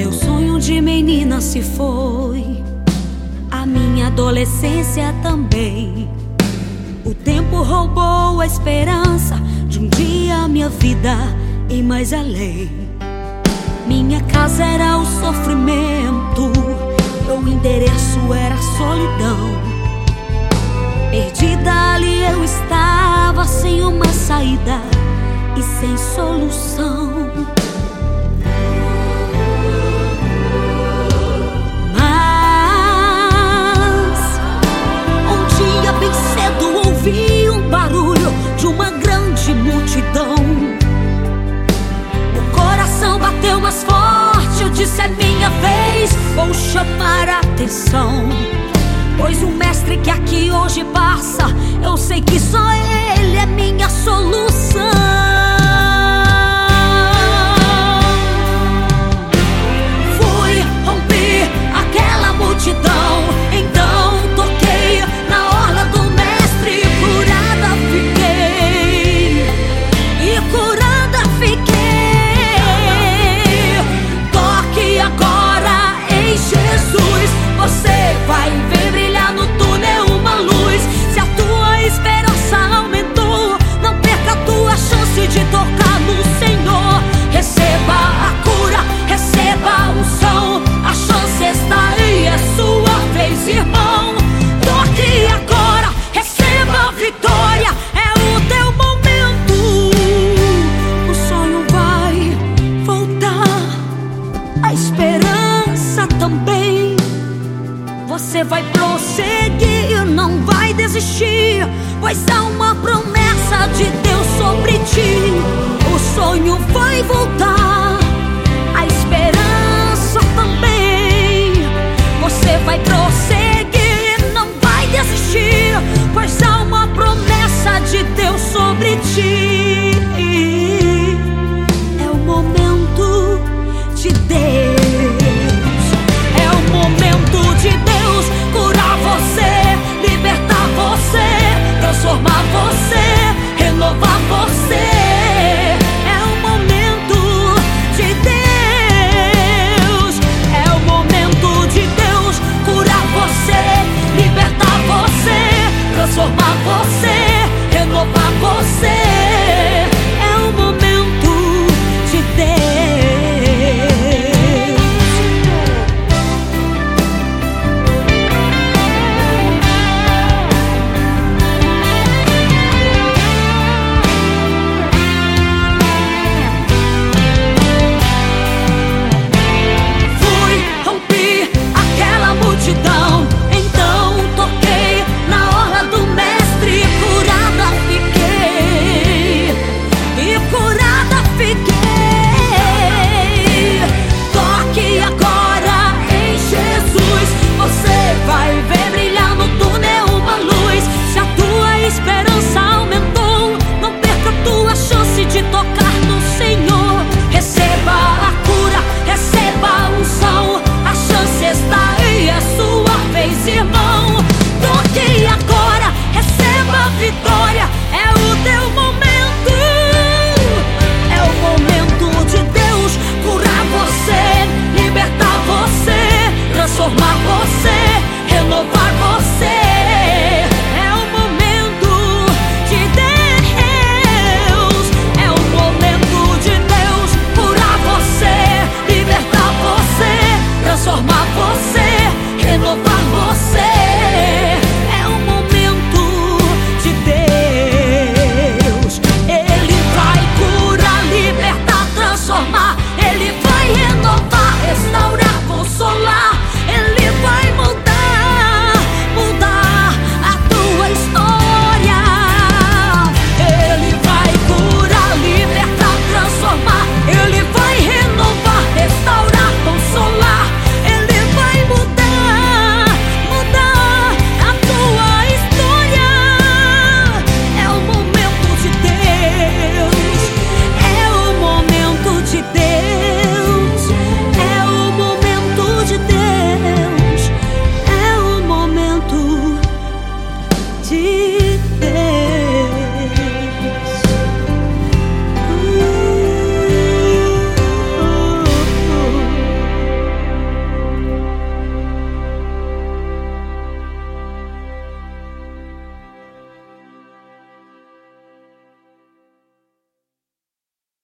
Meu sonho de menina se foi, a minha adolescência também. O tempo roubou a esperança de um dia minha vida e mais além. Minha casa era o sofrimento, meu endereço era a solidão. Perdida ali eu estava, sem uma saída e sem solução. Hoje passa, eu sei que só ele é minha solução. Desistir, pois há uma promessa de Deus sobre ti. O sonho vai voltar, here